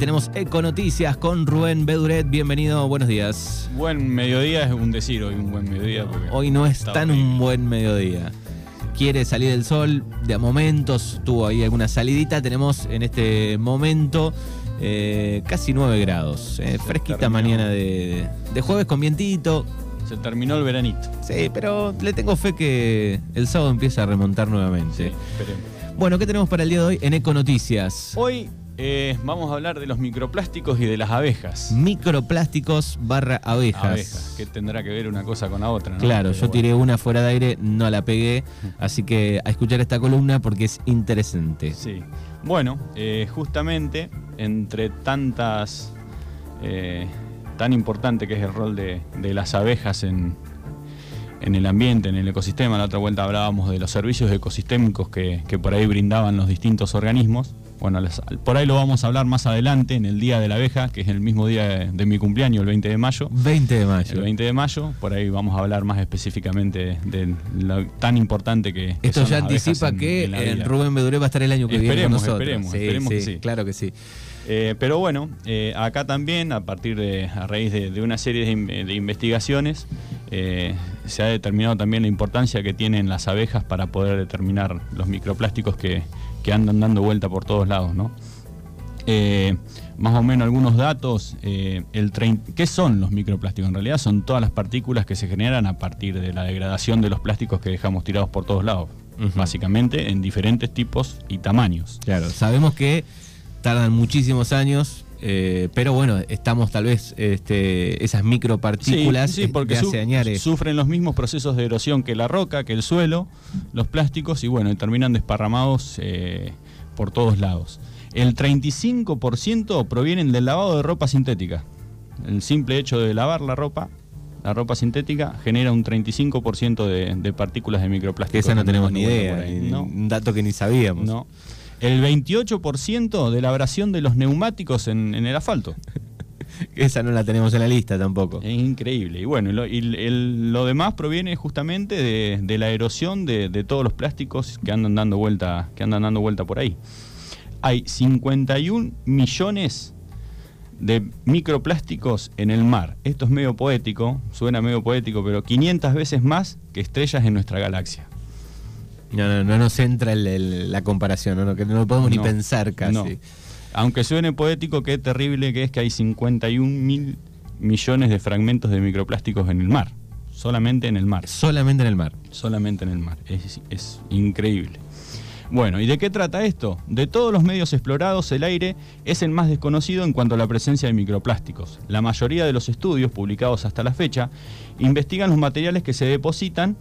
tenemos Econoticias con Rubén Beduret. Bienvenido, buenos días. Buen mediodía es un decir hoy, un buen mediodía. Hoy no es tan un buen mediodía. Quiere salir el sol, de a momentos tuvo ahí alguna salidita. Tenemos en este momento eh, casi 9 grados. Eh, fresquita mañana de, jueves con vientito. Se terminó el veranito. Sí, pero le tengo fe que el sábado empieza a remontar nuevamente. Bueno, ¿qué tenemos para el día de hoy en Econoticias? Hoy eh, vamos a hablar de los microplásticos y de las abejas. Microplásticos barra abejas. Abejas, que tendrá que ver una cosa con la otra, ¿no? Claro, yo tiré una fuera de aire, no la pegué, así que a escuchar esta columna porque es interesante. Sí. Bueno, eh, justamente entre tantas... Eh, tan importante que es el rol de, las abejas en, en el ambiente, en el ecosistema. La otra vuelta hablábamos de los servicios ecosistémicos que, que por ahí brindaban los distintos organismos. Bueno, por ahí lo vamos a hablar más adelante, en el Día de la Abeja, que es el mismo día de, mi cumpleaños, el 20 de mayo. 20 de mayo. El 20 de mayo, por ahí vamos a hablar más específicamente de, lo tan importante que, Esto ya anticipa que eh, Rubén Beduré va a estar el año que viene con nosotros. Esperemos, esperemos que sí. Claro que sí. Eh, pero bueno, eh, acá también, a partir de, a raíz de, una serie de, investigaciones, se ha determinado también la importancia que tienen las abejas para poder determinar los microplásticos que, que andan dando vuelta por todos lados, ¿no? Eh, más o menos algunos datos. Eh, el ¿Qué son los microplásticos? En realidad son todas las partículas que se generan a partir de la degradación de los plásticos que dejamos tirados por todos lados. Básicamente en diferentes tipos y tamaños. Claro, sabemos que tardan muchísimos años eh, pero bueno, estamos tal vez este, esas micropartículas sí, porque sufren los mismos procesos de erosión que la roca, que el suelo, los plásticos, y bueno, terminan desparramados eh, por todos lados. El 35% provienen del lavado de ropa sintética. El simple hecho de lavar la ropa, la ropa sintética, genera un 35% de, de partículas de microplásticos. esa no tenemos ni idea, un dato que ni sabíamos. No el 28% de la abrasión de los neumáticos en, el asfalto. Esa no la tenemos en la lista tampoco. Es increíble. Y bueno, lo, lo demás proviene justamente de, la erosión de, todos los plásticos que andan dando vuelta, que andan dando vuelta por ahí. Hay 51 millones de microplásticos en el mar. Esto es medio poético, suena medio poético, pero 500 veces más que estrellas en nuestra galaxia. No, no, no nos entra la comparación, ¿no? que no lo podemos ni pensar casi. Aunque suene poético, qué terrible que es que hay 51 mil millones de fragmentos de microplásticos en el mar. Solamente en el mar. Solamente en el mar. Solamente en el mar. Es, es increíble. Bueno, ¿y de qué trata esto? De todos los medios explorados, el aire es el más desconocido en cuanto a la presencia de microplásticos. La mayoría de los estudios publicados hasta la fecha investigan los materiales que se depositan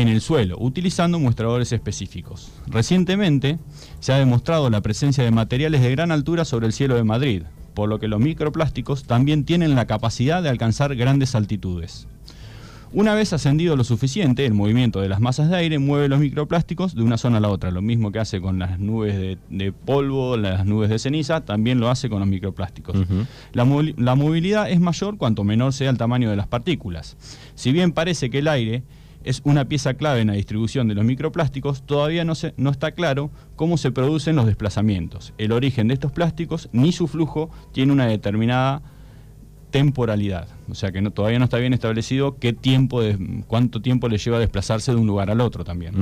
en el suelo, utilizando muestradores específicos. Recientemente se ha demostrado la presencia de materiales de gran altura sobre el cielo de Madrid, por lo que los microplásticos también tienen la capacidad de alcanzar grandes altitudes. Una vez ascendido lo suficiente, el movimiento de las masas de aire mueve los microplásticos de una zona a la otra. Lo mismo que hace con las nubes de, polvo, las nubes de ceniza, también lo hace con los microplásticos. la, movilidad es mayor cuanto menor sea el tamaño de las partículas. Si bien parece que el aire es una pieza clave en la distribución de los microplásticos, todavía no, se, no está claro cómo se producen los desplazamientos. El origen de estos plásticos ni su flujo tiene una determinada temporalidad. O sea que no, todavía no está bien establecido qué tiempo de, cuánto tiempo le lleva a desplazarse de un lugar al otro también.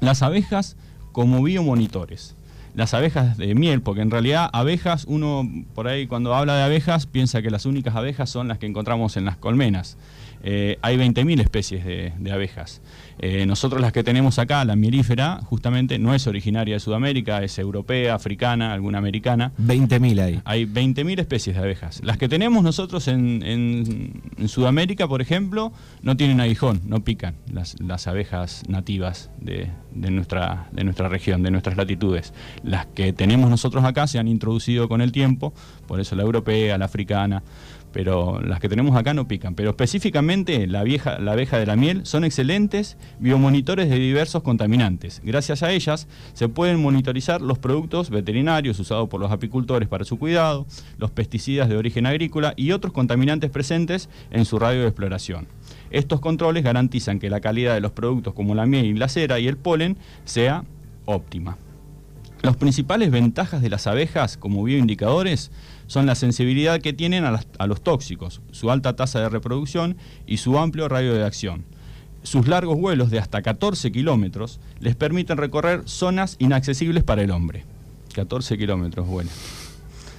Las abejas como biomonitores. Las abejas de miel, porque en realidad abejas, uno por ahí cuando habla de abejas piensa que las únicas abejas son las que encontramos en las colmenas. Eh, hay 20.000 especies de, abejas. Eh, nosotros las que tenemos acá, la mielífera, justamente no es originaria de Sudamérica, es europea, africana, alguna americana. 20.000 hay. Hay 20.000 especies de abejas. Las que tenemos nosotros en, Sudamérica, por ejemplo, no tienen aguijón, no pican las, abejas nativas de, nuestra, de nuestra región, de nuestras latitudes. Las que tenemos nosotros acá se han introducido con el tiempo, por eso la europea, la africana pero las que tenemos acá no pican. Pero específicamente la, vieja, la abeja de la miel son excelentes biomonitores de diversos contaminantes. Gracias a ellas se pueden monitorizar los productos veterinarios usados por los apicultores para su cuidado, los pesticidas de origen agrícola y otros contaminantes presentes en su radio de exploración. Estos controles garantizan que la calidad de los productos como la miel la cera y el polen sea óptima. Las principales ventajas de las abejas como bioindicadores son la sensibilidad que tienen a, las- a los tóxicos, su alta tasa de reproducción y su amplio radio de acción. Sus largos vuelos de hasta 14 kilómetros les permiten recorrer zonas inaccesibles para el hombre. 14 kilómetros, bueno.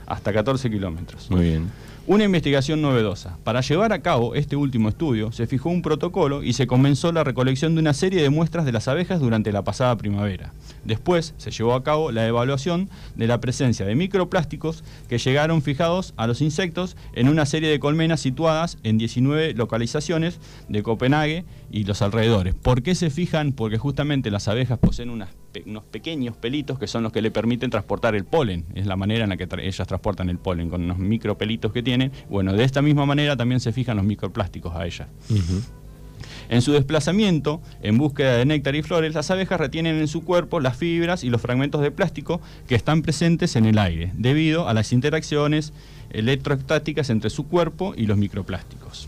Hasta 14 kilómetros. Muy bien. Una investigación novedosa. Para llevar a cabo este último estudio, se fijó un protocolo y se comenzó la recolección de una serie de muestras de las abejas durante la pasada primavera. Después se llevó a cabo la evaluación de la presencia de microplásticos que llegaron fijados a los insectos en una serie de colmenas situadas en 19 localizaciones de Copenhague y los alrededores. ¿Por qué se fijan? Porque justamente las abejas poseen unos pequeños pelitos que son los que le permiten transportar el polen. Es la manera en la que ellas transportan el polen, con unos micropelitos que tienen. Bueno, de esta misma manera también se fijan los microplásticos a ellas. En su desplazamiento, en búsqueda de néctar y flores, las abejas retienen en su cuerpo las fibras y los fragmentos de plástico que están presentes en el aire, debido a las interacciones electroestáticas entre su cuerpo y los microplásticos.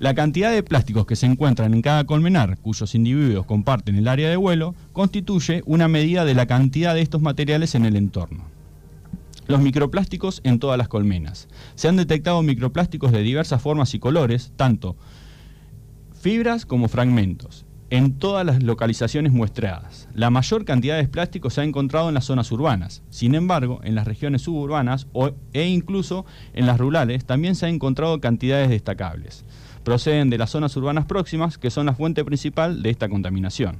La cantidad de plásticos que se encuentran en cada colmenar, cuyos individuos comparten el área de vuelo, constituye una medida de la cantidad de estos materiales en el entorno. Los microplásticos en todas las colmenas. Se han detectado microplásticos de diversas formas y colores, tanto fibras como fragmentos, en todas las localizaciones muestreadas. La mayor cantidad de plásticos se ha encontrado en las zonas urbanas. Sin embargo, en las regiones suburbanas o- e incluso en las rurales también se han encontrado cantidades destacables. Proceden de las zonas urbanas próximas, que son la fuente principal de esta contaminación.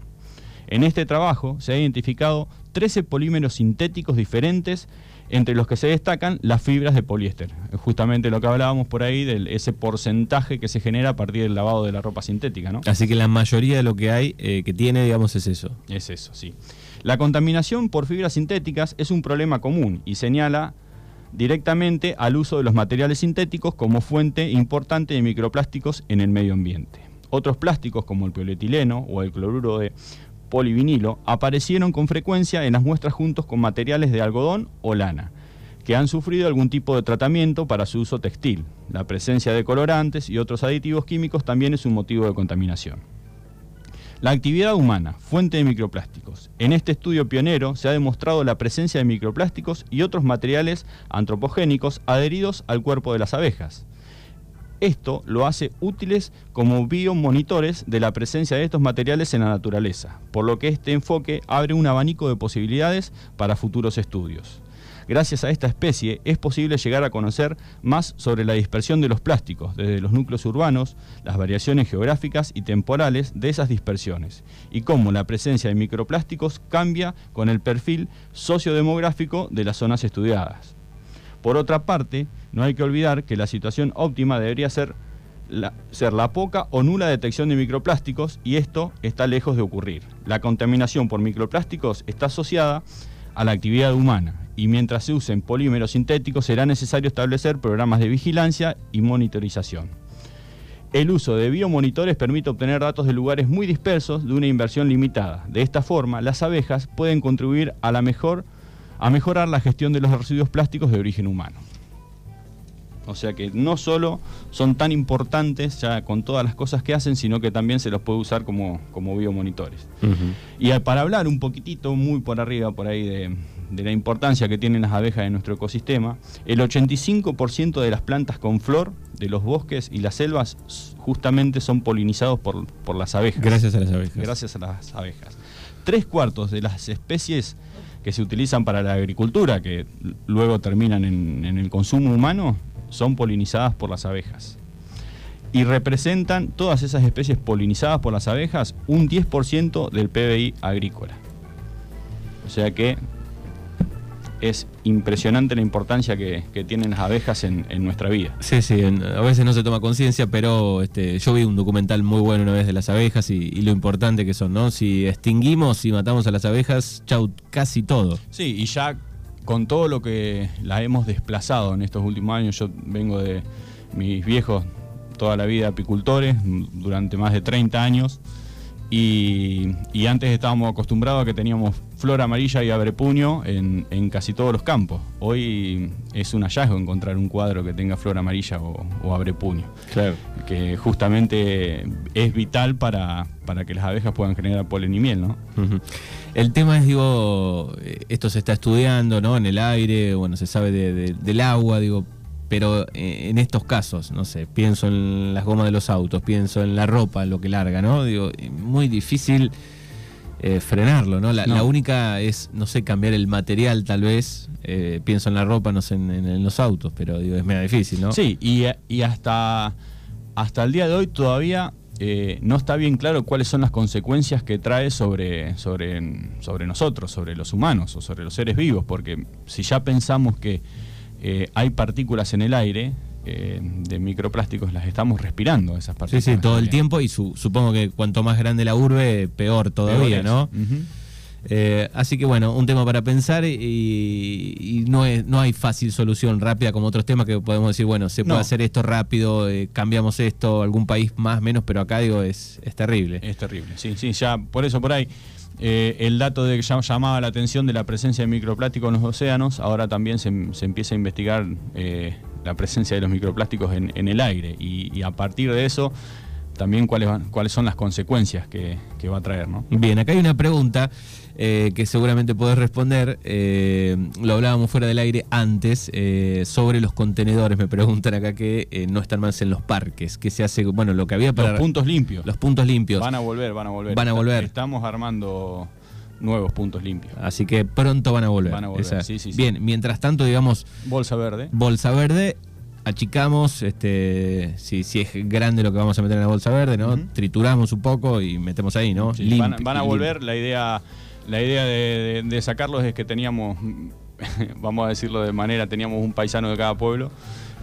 En este trabajo se ha identificado 13 polímeros sintéticos diferentes, entre los que se destacan las fibras de poliéster. Justamente lo que hablábamos por ahí de ese porcentaje que se genera a partir del lavado de la ropa sintética, ¿no? Así que la mayoría de lo que hay, eh, que tiene, digamos, es eso. Es eso, sí. La contaminación por fibras sintéticas es un problema común y señala directamente al uso de los materiales sintéticos como fuente importante de microplásticos en el medio ambiente. Otros plásticos como el polietileno o el cloruro de polivinilo aparecieron con frecuencia en las muestras juntos con materiales de algodón o lana, que han sufrido algún tipo de tratamiento para su uso textil. La presencia de colorantes y otros aditivos químicos también es un motivo de contaminación. La actividad humana, fuente de microplásticos. En este estudio pionero se ha demostrado la presencia de microplásticos y otros materiales antropogénicos adheridos al cuerpo de las abejas. Esto lo hace útiles como biomonitores de la presencia de estos materiales en la naturaleza, por lo que este enfoque abre un abanico de posibilidades para futuros estudios. Gracias a esta especie es posible llegar a conocer más sobre la dispersión de los plásticos, desde los núcleos urbanos, las variaciones geográficas y temporales de esas dispersiones, y cómo la presencia de microplásticos cambia con el perfil sociodemográfico de las zonas estudiadas. Por otra parte, no hay que olvidar que la situación óptima debería ser la, ser la poca o nula detección de microplásticos y esto está lejos de ocurrir. La contaminación por microplásticos está asociada a la actividad humana y mientras se usen polímeros sintéticos será necesario establecer programas de vigilancia y monitorización. El uso de biomonitores permite obtener datos de lugares muy dispersos de una inversión limitada. De esta forma, las abejas pueden contribuir a, la mejor, a mejorar la gestión de los residuos plásticos de origen humano. O sea que no solo son tan importantes ya con todas las cosas que hacen, sino que también se los puede usar como, como biomonitores. Y eh, para hablar un poquitito, muy por arriba por ahí de, de la importancia que tienen las abejas en nuestro ecosistema, el 85% de las plantas con flor de los bosques y las selvas justamente son polinizados por, por las abejas. Gracias a las abejas. Gracias a las abejas. Tres cuartos de las especies que se utilizan para la agricultura, que luego terminan en el consumo humano, son polinizadas por las abejas. Y representan todas esas especies polinizadas por las abejas un 10% del PBI agrícola. O sea que es impresionante la importancia que, que tienen las abejas en, en nuestra vida. Sí, sí, a veces no se toma conciencia, pero este, yo vi un documental muy bueno una vez de las abejas y, y lo importante que son, ¿no? Si extinguimos y matamos a las abejas, chau, casi todo. Sí, y ya con todo lo que la hemos desplazado en estos últimos años, yo vengo de mis viejos toda la vida apicultores, durante más de 30 años, Y, y antes estábamos acostumbrados a que teníamos flor amarilla y abrepuño en, en casi todos los campos. Hoy es un hallazgo encontrar un cuadro que tenga flor amarilla o, o abrepuño. Claro. Que justamente es vital para, para que las abejas puedan generar polen y miel, ¿no? El tema es, digo, eh, esto se está estudiando, ¿no? En el aire, bueno, se sabe de- de- del agua, digo, pero eh, en estos casos, no sé, pienso en las gomas de los autos, pienso en la ropa, lo que larga, ¿no? Digo, eh, muy difícil eh, frenarlo, ¿no? La, No. la única es, no sé, cambiar el material tal vez, eh, pienso en la ropa, no sé, en, en- en los autos, pero digo, es medio difícil, ¿no? Sí, y, y hasta, hasta el día de hoy todavía eh, no está bien claro cuáles son las consecuencias que trae sobre, sobre, sobre nosotros, sobre los humanos o sobre los seres vivos, porque si ya pensamos que eh, hay partículas en el aire eh, de microplásticos, las estamos respirando, esas Sí, partículas. sí, todo el tiempo y su- supongo que cuanto más grande la urbe, peor todavía, Peores. ¿no? Ujú. Eh, así que bueno, un tema para pensar y, y no, es, no hay fácil solución rápida como otros temas que podemos decir, bueno, se puede No. hacer esto rápido, eh, cambiamos esto, algún país más, menos, pero acá digo, es, es terrible. Es terrible, sí, sí, ya por eso por ahí eh, el dato de que ya llamaba la atención de la presencia de microplásticos en los océanos, ahora también se, se empieza a investigar eh, la presencia de los microplásticos en, en el aire y, y a partir de eso también cuáles, van- cuáles son las consecuencias que, que va a traer, ¿no? Bien, acá hay una pregunta eh, que seguramente podés responder, eh, lo hablábamos fuera del aire antes, eh, sobre los contenedores, me preguntan acá que no están más en los parques, que se hace, bueno, lo que había para... Los puntos limpios. los puntos limpios. Van a volver, van a volver. Van a volver. Estamos armando nuevos puntos limpios. Así que pronto van a volver. Van a volver, sí, sí, sí. Bien, mientras tanto, digamos, Bolsa verde. bolsa verde, achicamos, este, si, si es grande lo que vamos a meter en la bolsa verde, ¿no? Trituramos un poco y metemos ahí, ¿no? Sí, van, van a volver. La idea, la idea de, sacarlos es que teníamos, vamos a decirlo de manera, teníamos un paisano de cada pueblo.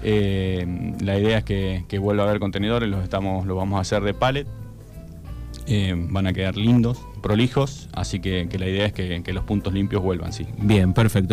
Eh, la idea es que, que vuelva a haber contenedores, los estamos, los vamos a hacer de pallet. Eh, van a quedar lindos, prolijos, así que, que la idea es que, que los puntos limpios vuelvan, sí. Bien, perfecto.